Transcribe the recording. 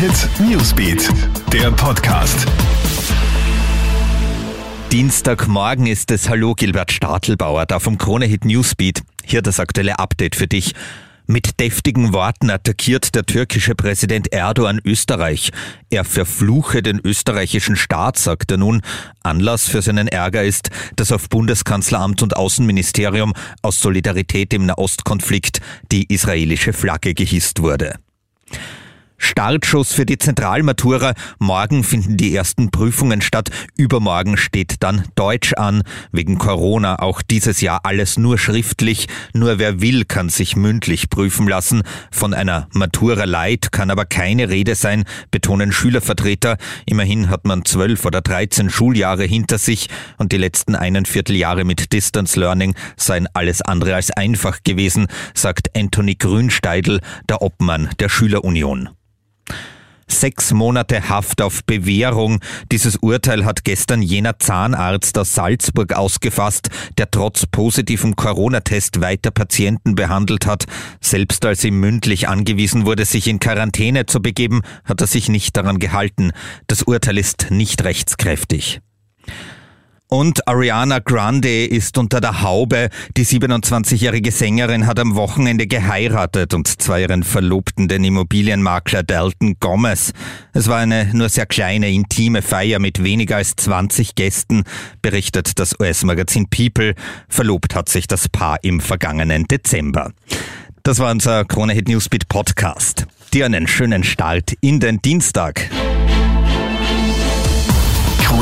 Hit Newsbeat, der Podcast. Dienstagmorgen ist es Hallo Gilbert Stadelbauer da vom Krone Hit Newsbeat. Hier das aktuelle Update für dich. Mit deftigen Worten attackiert der türkische Präsident Erdogan Österreich. Er verfluche den österreichischen Staat, sagt er nun. Anlass für seinen Ärger ist, dass auf Bundeskanzleramt und Außenministerium aus Solidarität im Nahostkonflikt die israelische Flagge gehisst wurde. Startschuss für die Zentralmatura. Morgen finden die ersten Prüfungen statt. Übermorgen steht dann Deutsch an. Wegen Corona auch dieses Jahr alles nur schriftlich. Nur wer will, kann sich mündlich prüfen lassen. Von einer Matura Light kann aber keine Rede sein, betonen Schülervertreter. Immerhin hat man zwölf oder dreizehn Schuljahre hinter sich und die letzten einen Vierteljahre mit Distance Learning seien alles andere als einfach gewesen, sagt Anthony Grünsteidl, der Obmann der Schülerunion. Sechs Monate Haft auf Bewährung. Dieses Urteil hat gestern jener Zahnarzt aus Salzburg ausgefasst, der trotz positivem Corona-Test weiter Patienten behandelt hat. Selbst als ihm mündlich angewiesen wurde, sich in Quarantäne zu begeben, hat er sich nicht daran gehalten. Das Urteil ist nicht rechtskräftig. Und Ariana Grande ist unter der Haube. Die 27-jährige Sängerin hat am Wochenende geheiratet und zwar ihren Verlobten, den Immobilienmakler Dalton Gomez. Es war eine nur sehr kleine, intime Feier mit weniger als 20 Gästen, berichtet das US-Magazin People. Verlobt hat sich das Paar im vergangenen Dezember. Das war unser Krone Hit Newsbeat Podcast. Dir einen schönen Start in den Dienstag.